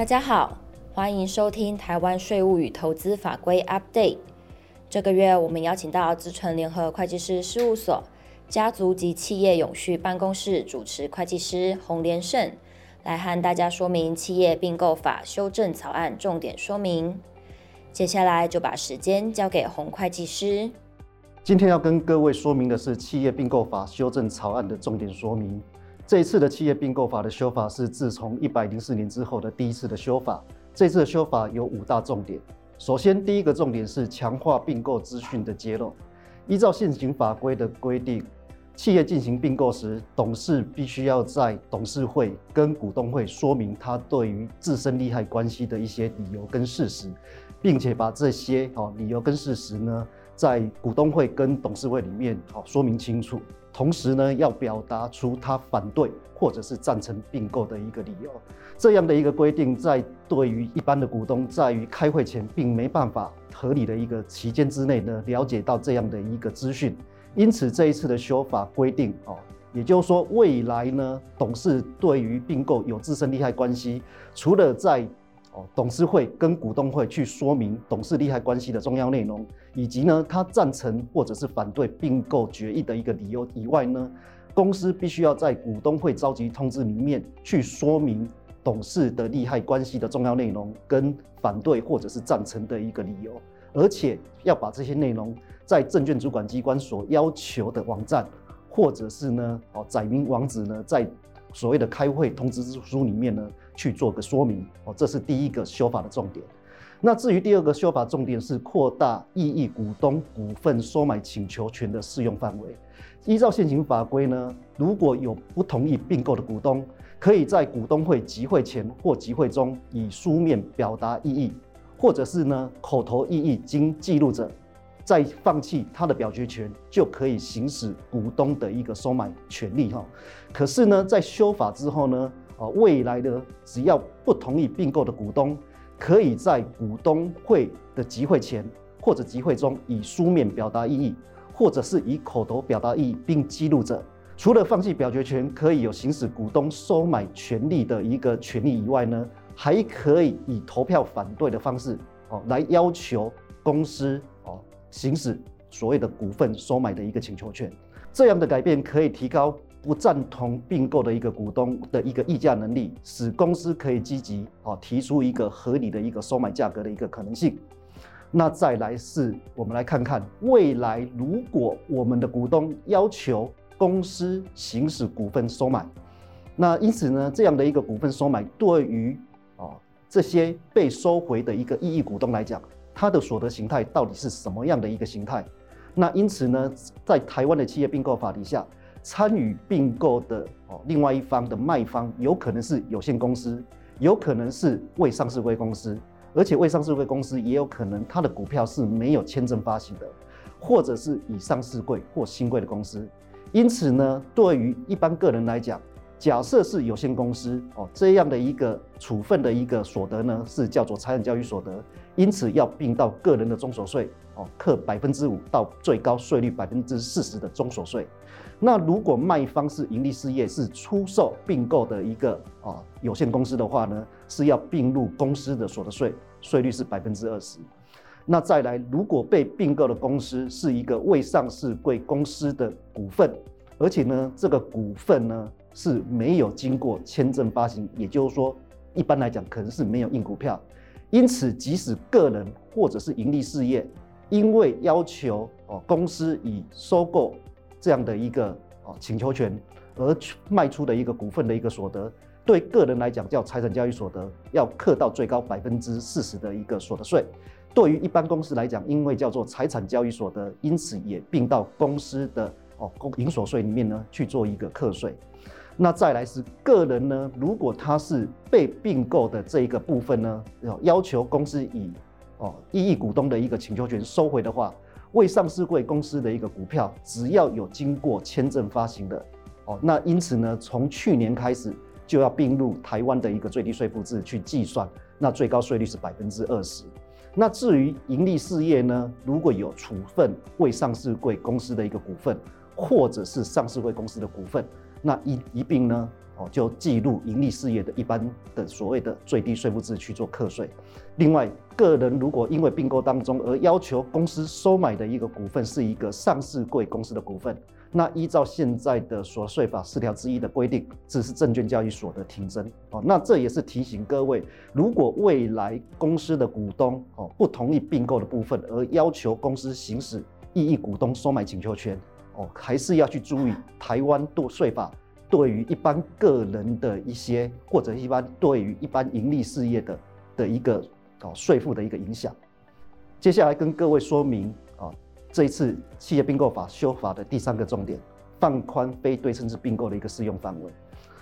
大家好，欢迎收听台湾税务与投资法规 Update。这个月我们邀请到资诚联合会计师事务所家族及企业永续办公室主持会计师洪连胜，来和大家说明企业并购法修正草案重点说明。接下来就把时间交给洪会计师。今天要跟各位说明的是企业并购法修正草案的重点说明。这一次的企业并购法的修法是自从一百零四年之后的第一次的修法。这次的修法有五大重点。首先，第一个重点是强化并购资讯的揭露。依照现行法规的规定，企业进行并购时，董事必须要在董事会跟股东会说明他对于自身利害关系的一些理由跟事实，并且把这些哦理由跟事实呢，在股东会跟董事会里面好说明清楚。同时呢，要表达出他反对或者是赞成并购的一个理由。这样的一个规定，在对于一般的股东，在于开会前并没办法合理的一个期间之内呢，了解到这样的一个资讯。因此，这一次的修法规定哦，也就是说，未来呢，董事对于并购有自身利害关系，除了在哦，董事会跟股东会去说明董事利害关系的重要内容，以及呢，他赞成或者是反对并购决议的一个理由以外呢，公司必须要在股东会召集通知里面去说明董事的利害关系的重要内容跟反对或者是赞成的一个理由，而且要把这些内容在证券主管机关所要求的网站，或者是呢，哦，载明网址呢，在所谓的开会通知书里面呢。去做个说明哦，这是第一个修法的重点。那至于第二个修法重点是扩大异议股东股份收买请求权的适用范围。依照现行法规呢，如果有不同意并购的股东，可以在股东会集会前或集会中以书面表达异议，或者是呢口头异议经记录者，再放弃他的表决权，就可以行使股东的一个收买权利哈。可是呢，在修法之后呢，啊，未来的只要不同意并购的股东，可以在股东会的集会前或者集会中以书面表达异议，或者是以口头表达异议并记录者，除了放弃表决权，可以有行使股东收买权利的一个权利以外呢，还可以以投票反对的方式，哦，来要求公司行使所谓的股份收买的一个请求权。这样的改变可以提高。不赞同并购的一个股东的一个议价能力，使公司可以积极啊提出一个合理的一个收买价格的一个可能性。那再来是，我们来看看未来，如果我们的股东要求公司行使股份收买，那因此呢，这样的一个股份收买对于啊这些被收回的一个异议股东来讲，它的所得形态到底是什么样的一个形态？那因此呢，在台湾的企业并购法底下。参与并购的哦，另外一方的卖方有可能是有限公司，有可能是未上市柜公司，而且未上市柜公司也有可能它的股票是没有签证发行的，或者是已上市柜或新柜的公司。因此呢，对于一般个人来讲，假设是有限公司哦，这样的一个处分的一个所得呢，是叫做财产交易所得，因此要并到个人的中所税哦，课百分之五到最高税率百分之四十的中所税。那如果卖方是盈利事业，是出售并购的一个哦有限公司的话呢，是要并入公司的所得税，税率是百分之二十。那再来，如果被并购的公司是一个未上市贵公司的股份，而且呢这个股份呢是没有经过签证发行，也就是说一般来讲可能是没有印股票，因此即使个人或者是盈利事业，因为要求哦公司以收购。这样的一个哦请求权而卖出的一个股份的一个所得，对个人来讲叫财产交易所得，要课到最高百分之四十的一个所得税。对于一般公司来讲，因为叫做财产交易所得，因此也并到公司的哦公营所税里面呢去做一个课税。那再来是个人呢，如果他是被并购的这一个部分呢，要要求公司以哦异议股东的一个请求权收回的话。未上市贵公司的一个股票，只要有经过签证发行的，哦，那因此呢，从去年开始就要并入台湾的一个最低税负制去计算，那最高税率是百分之二十。那至于盈利事业呢，如果有处分未上市贵公司的一个股份，或者是上市贵公司的股份，那一一并呢，哦，就计入盈利事业的一般的所谓的最低税负制去做课税。另外，个人如果因为并购当中而要求公司收买的一个股份是一个上市柜公司的股份，那依照现在的所税法四条之一的规定，这是证券交易所得停征。哦，那这也是提醒各位，如果未来公司的股东哦不同意并购的部分，而要求公司行使异议股东收买请求权。哦，还是要去注意台湾度税法对于一般个人的一些，或者一般对于一般盈利事业的的一个哦税负的一个影响。接下来跟各位说明啊，这一次企业并购法修法的第三个重点，放宽非对称式并购的一个适用范围。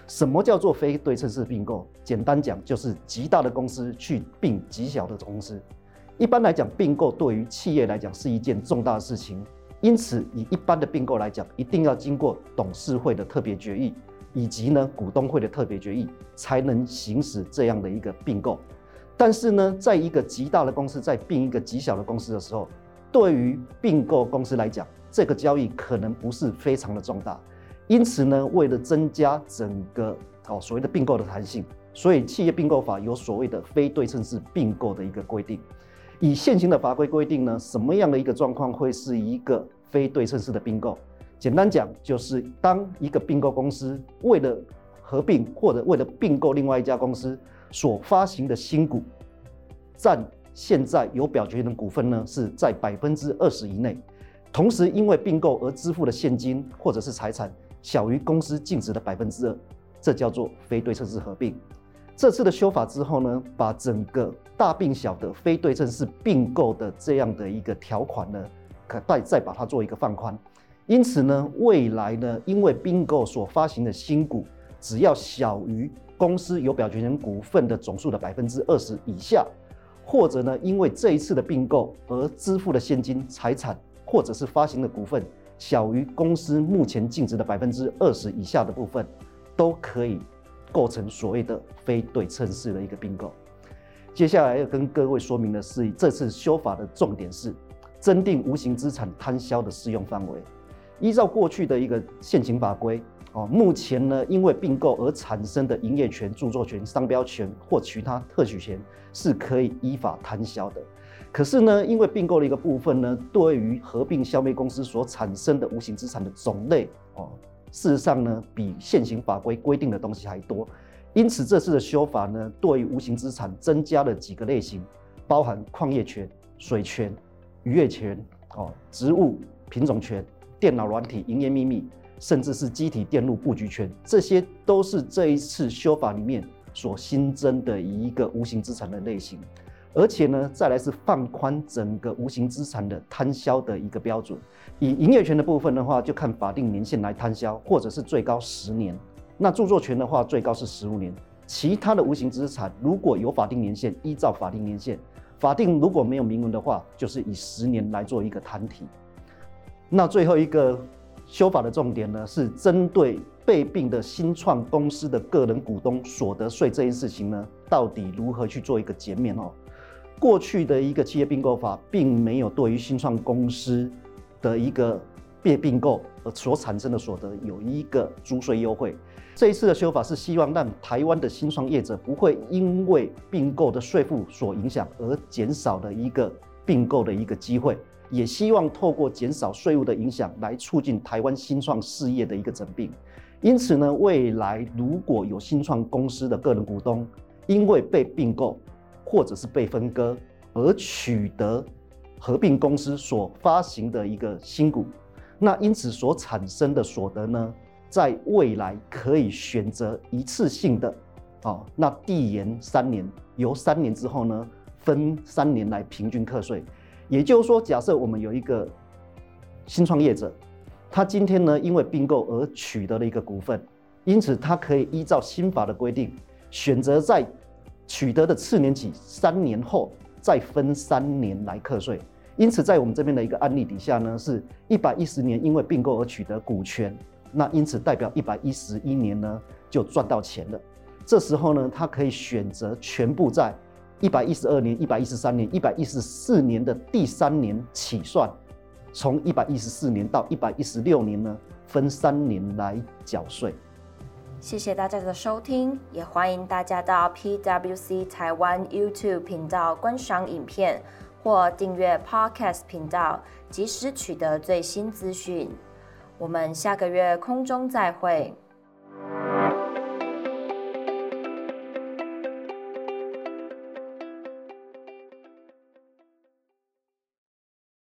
什么叫做非对称式并购？简单讲就是极大的公司去并极小的公司。一般来讲，并购对于企业来讲是一件重大的事情。因此，以一般的并购来讲，一定要经过董事会的特别决议，以及呢股东会的特别决议，才能行使这样的一个并购。但是呢，在一个极大的公司在并一个极小的公司的时候，对于并购公司来讲，这个交易可能不是非常的重大。因此呢，为了增加整个哦所谓的并购的弹性，所以企业并购法有所谓的非对称式并购的一个规定。以现行的法规规定呢，什么样的一个状况会是一个非对称式的并购？简单讲，就是当一个并购公司为了合并或者为了并购另外一家公司所发行的新股，占现在有表决权的股份呢，是在百分之二十以内，同时因为并购而支付的现金或者是财产小于公司净值的百分之二，这叫做非对称式合并。这次的修法之后呢，把整个大并小的非对称式并购的这样的一个条款呢，可再再把它做一个放宽。因此呢，未来呢，因为并购所发行的新股只要小于公司有表决权股份的总数的百分之二十以下，或者呢，因为这一次的并购而支付的现金财产或者是发行的股份小于公司目前净值的百分之二十以下的部分，都可以。构成所谓的非对称式的一个并购。接下来要跟各位说明的是，这次修法的重点是增定无形资产摊销的适用范围。依照过去的一个现行法规，哦，目前呢，因为并购而产生的营业权、著作权、商标权或其他特许权是可以依法摊销的。可是呢，因为并购的一个部分呢，对于合并消灭公司所产生的无形资产的种类，哦。事实上呢，比现行法规规定的东西还多，因此这次的修法呢，对于无形资产增加了几个类型，包含矿业权、水权、渔业权、哦，植物品种权、电脑软体营业秘密，甚至是机体电路布局权，这些都是这一次修法里面所新增的一个无形资产的类型。而且呢，再来是放宽整个无形资产的摊销的一个标准。以营业权的部分的话，就看法定年限来摊销，或者是最高十年。那著作权的话，最高是十五年。其他的无形资产如果有法定年限，依照法定年限；法定如果没有明文的话，就是以十年来做一个摊提。那最后一个修法的重点呢，是针对被并的新创公司的个人股东所得税这件事情呢，到底如何去做一个减免哦？过去的一个企业并购法，并没有对于新创公司的一个被并购而所产生的所得有一个租税优惠。这一次的修法是希望让台湾的新创业者不会因为并购的税负所影响而减少的一个并购的一个机会，也希望透过减少税务的影响来促进台湾新创事业的一个整并。因此呢，未来如果有新创公司的个人股东因为被并购，或者是被分割而取得合并公司所发行的一个新股，那因此所产生的所得呢，在未来可以选择一次性的，哦，那递延三年，由三年之后呢，分三年来平均课税。也就是说，假设我们有一个新创业者，他今天呢因为并购而取得了一个股份，因此他可以依照新法的规定，选择在取得的次年起三年后再分三年来课税，因此在我们这边的一个案例底下呢，是一百一十年因为并购而取得股权，那因此代表一百一十一年呢就赚到钱了。这时候呢，他可以选择全部在一百一十二年、一百一十三年、一百一十四年的第三年起算，从一百一十四年到一百一十六年呢分三年来缴税。谢谢大家的收听，也欢迎大家到 PWC 台湾 YouTube 频道观赏影片或订阅 Podcast 频道，及时取得最新资讯。我们下个月空中再会。